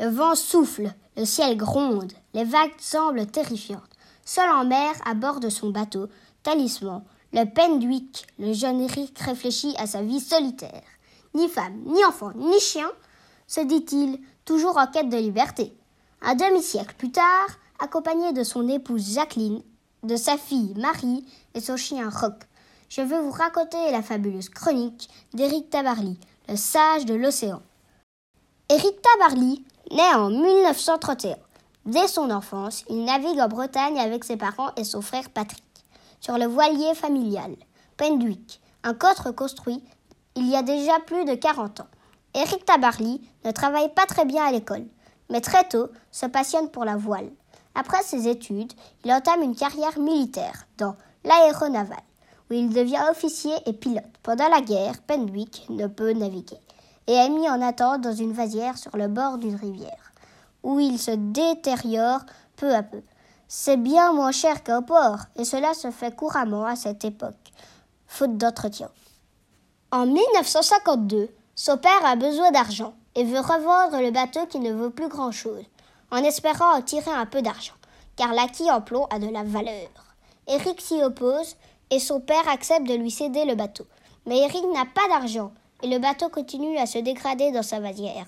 Le vent souffle, le ciel gronde, les vagues semblent terrifiantes. Seul en mer, à bord de son bateau, talisman, le Pendwick, le jeune Eric réfléchit à sa vie solitaire. Ni femme, ni enfant, ni chien, se dit-il, toujours en quête de liberté. Un demi-siècle plus tard, accompagné de son épouse Jacqueline, de sa fille Marie et son chien Rock, je veux vous raconter la fabuleuse chronique d'Éric Tabarly, le sage de l'océan. Éric Tabarly naît en 1931. Dès son enfance, il navigue en Bretagne avec ses parents et son frère Patrick, sur le voilier familial, Pendwick, un cotre construit il y a déjà plus de 40 ans. Éric Tabarly ne travaille pas très bien à l'école, mais très tôt se passionne pour la voile. Après ses études, il entame une carrière militaire dans l'aéronaval, où il devient officier et pilote. Pendant la guerre, Pendwick ne peut naviguer et est mis en attente dans une vasière sur le bord d'une rivière, où il se détériore peu à peu. C'est bien moins cher qu'au port, et cela se fait couramment à cette époque, faute d'entretien. En 1952, son père a besoin d'argent et veut revendre le bateau qui ne vaut plus grand-chose, en espérant en tirer un peu d'argent, car l'acquis en plomb a de la valeur. Eric s'y oppose et son père accepte de lui céder le bateau. Mais Eric n'a pas d'argent et le bateau continue à se dégrader dans sa vasière.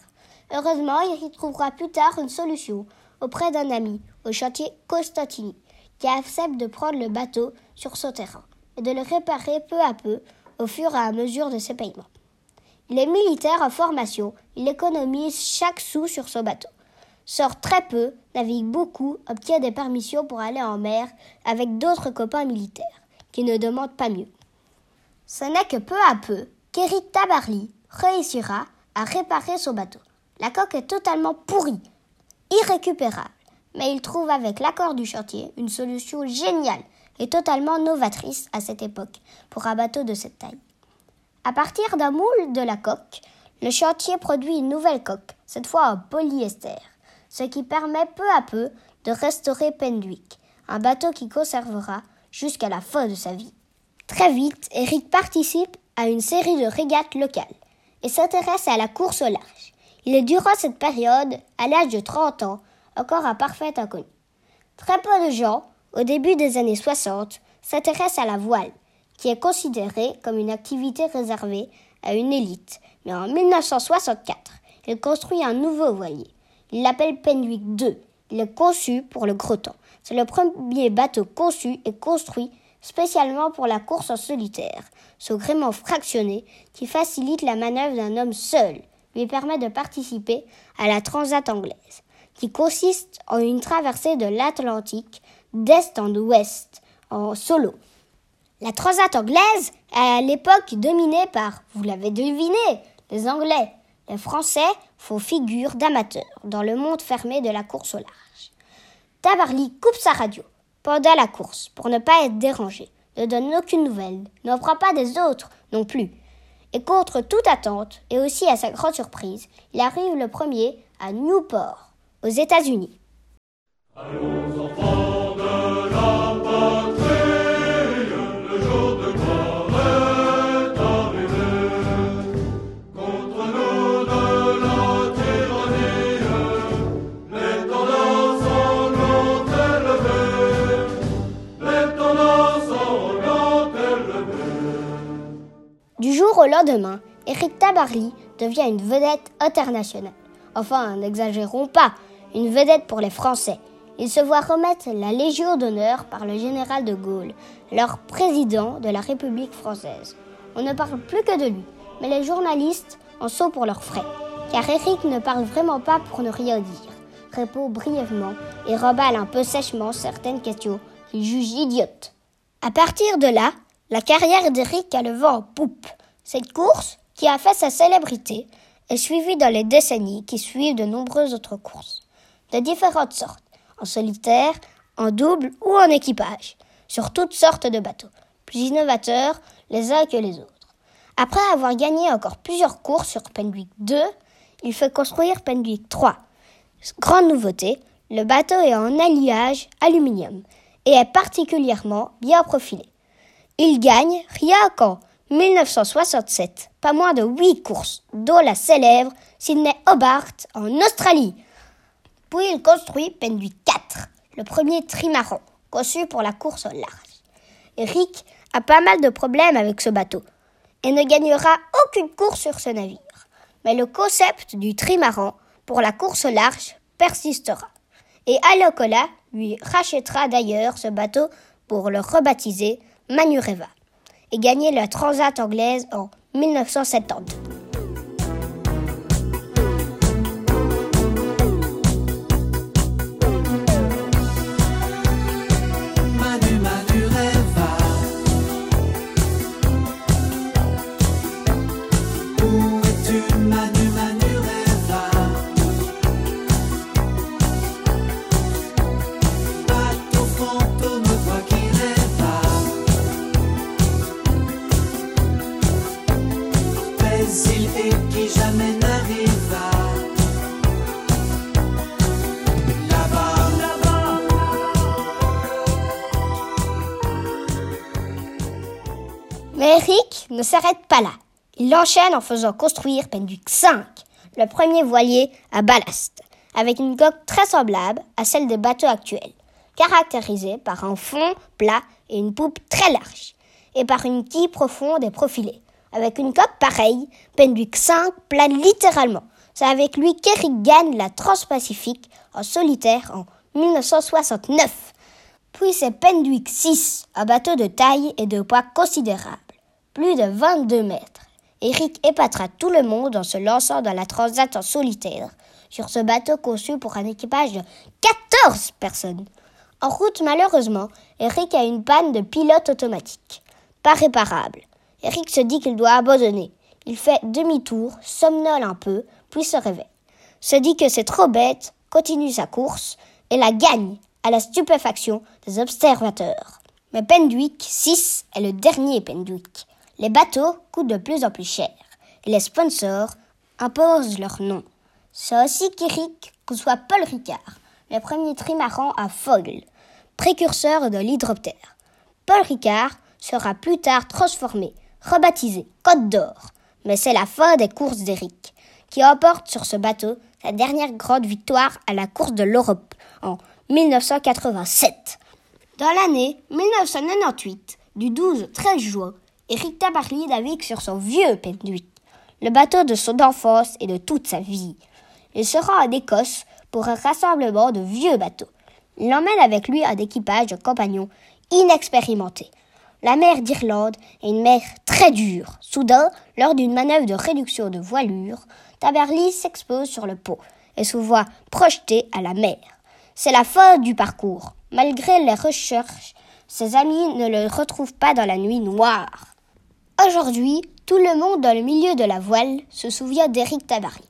Heureusement, Eric trouvera plus tard une solution auprès d'un ami au chantier Costantini, qui accepte de prendre le bateau sur son terrain et de le réparer peu à peu au fur et à mesure de ses paiements. Il est militaire en formation, il économise chaque sou sur son bateau. Sort très peu, navigue beaucoup, obtient des permissions pour aller en mer avec d'autres copains militaires, qui ne demandent pas mieux. Ce n'est que peu à peu qu'Eric Tabarly réussira à réparer son bateau. La coque est totalement pourrie, irrécupérable, mais il trouve avec l'accord du chantier une solution géniale et totalement novatrice à cette époque pour un bateau de cette taille. À partir d'un moule de la coque, le chantier produit une nouvelle coque, cette fois en polyester, ce qui permet peu à peu de restaurer Pendwick, un bateau qui conservera jusqu'à la fin de sa vie. Très vite, Eric participe à une série de régates locales et s'intéresse à la course au large. Il est durant cette période, à l'âge de 30 ans, encore un parfait inconnu. Très peu de gens, au début des années 60, s'intéressent à la voile, qui est considérée comme une activité réservée à une élite. Mais en 1964, il construit un nouveau voilier. Il l'appelle Penwick II. Il est conçu pour le gros temps. C'est le premier bateau conçu et construit spécialement pour la course en solitaire. Ce gréement fractionné, qui facilite la manœuvre d'un homme seul, lui permet de participer à la Transat anglaise, qui consiste en une traversée de l'Atlantique d'est en ouest, en solo. La Transat anglaise est à l'époque dominée par, vous l'avez deviné, les Anglais. Les Français font figure d'amateurs dans le monde fermé de la course au large. Tabarly coupe sa radio pendant la course pour ne pas être dérangé, ne donne aucune nouvelle, n'en prend pas des autres non plus. Et contre toute attente, et aussi à sa grande surprise, il arrive le premier à Newport, aux États-Unis. Lendemain, Eric Tabarly devient une vedette internationale. Enfin, n'exagérons pas, une vedette pour les Français. Il se voit remettre la Légion d'honneur par le général de Gaulle, leur président de la République française. On ne parle plus que de lui, mais les journalistes en sont pour leurs frais, car Eric ne parle vraiment pas pour ne rien dire, répond brièvement et remballe un peu sèchement certaines questions qu'il juge idiotes. À partir de là, la carrière d'Eric a le vent en poupe. Cette course, qui a fait sa célébrité, est suivie dans les décennies qui suivent de nombreuses autres courses, de différentes sortes, en solitaire, en double ou en équipage, sur toutes sortes de bateaux, plus innovateurs les uns que les autres. Après avoir gagné encore plusieurs courses sur Pendwick 2, il fait construire Pendwick 3. Grande nouveauté, le bateau est en alliage aluminium et est particulièrement bien profilé. Il gagne qu'en 1967, pas moins de huit courses, dont la célèbre Sydney Hobart en Australie. Puis il construit Penduic 4, le premier trimaran, conçu pour la course au large. Eric a pas mal de problèmes avec ce bateau et ne gagnera aucune course sur ce navire. Mais le concept du trimaran pour la course large persistera. Et Alocola lui rachètera d'ailleurs ce bateau pour le rebaptiser Manureva et gagner la Transat anglaise en 1972. Mais Eric ne s'arrête pas là. Il enchaîne en faisant construire Penduic 5, le premier voilier à ballast, avec une coque très semblable à celle des bateaux actuels, caractérisée par un fond plat et une poupe très large, et par une quille profonde et profilée. Avec une coque pareille, Penduic 5 plane littéralement. C'est avec lui qu'Eric gagne la Transpacifique en solitaire en 1969. Puis c'est Penduic 6, un bateau de taille et de poids considérable, plus de 22 mètres. Eric épatera tout le monde en se lançant dans la transat en solitaire, sur ce bateau conçu pour un équipage de 14 personnes. En route, malheureusement, Eric a une panne de pilote automatique. Pas réparable. Eric se dit qu'il doit abandonner. Il fait demi-tour, somnole un peu, puis se réveille. Se dit que c'est trop bête, continue sa course et la gagne à la stupéfaction des observateurs. Mais Penduic 6 est le dernier Penduic. Les bateaux coûtent de plus en plus cher et les sponsors imposent leur nom. C'est aussi qu'Eric soit Paul Ricard, le premier trimaran à foil, précurseur de l'hydroptère. Paul Ricard sera plus tard transformé rebaptisé Côte d'Or. Mais c'est la fin des courses d'Eric, qui emporte sur ce bateau sa dernière grande victoire à la course de l'Europe en 1987. Dans l'année 1998, du 12 au 13 juin, Eric Tabarly navigue sur son vieux Penduic, le bateau de son enfance et de toute sa vie. Il se rend en Écosse pour un rassemblement de vieux bateaux. Il emmène avec lui un équipage de compagnons inexpérimentés. La mer d'Irlande est une mer très dure. Soudain, lors d'une manœuvre de réduction de voilure, Taberly s'expose sur le pont et se voit projeté à la mer. C'est la fin du parcours. Malgré les recherches, ses amis ne le retrouvent pas dans la nuit noire. Aujourd'hui, tout le monde dans le milieu de la voile se souvient d'Éric Tabarly.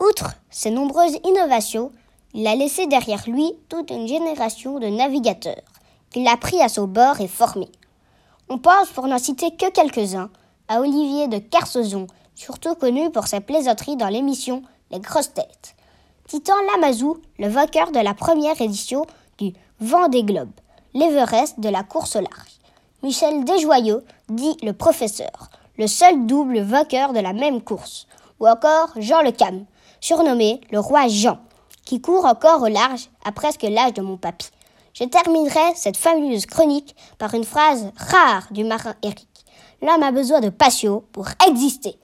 Outre ses nombreuses innovations, il a laissé derrière lui toute une génération de navigateurs qu'il a pris à son bord et formés. On pense, pour n'en citer que quelques-uns, à Olivier de Carsozon, surtout connu pour ses plaisanteries dans l'émission Les Grosses Têtes. Titan Lamazou, le vainqueur de la première édition du Vendée Globe, l'Everest de la course au large. Michel Desjoyaux, dit le professeur, le seul double vainqueur de la même course. Ou encore Jean Le Cam, surnommé le roi Jean, qui court encore au large à presque l'âge de mon papy. Je terminerai cette fabuleuse chronique par une phrase rare du marin Eric. L'homme a besoin de passion pour exister.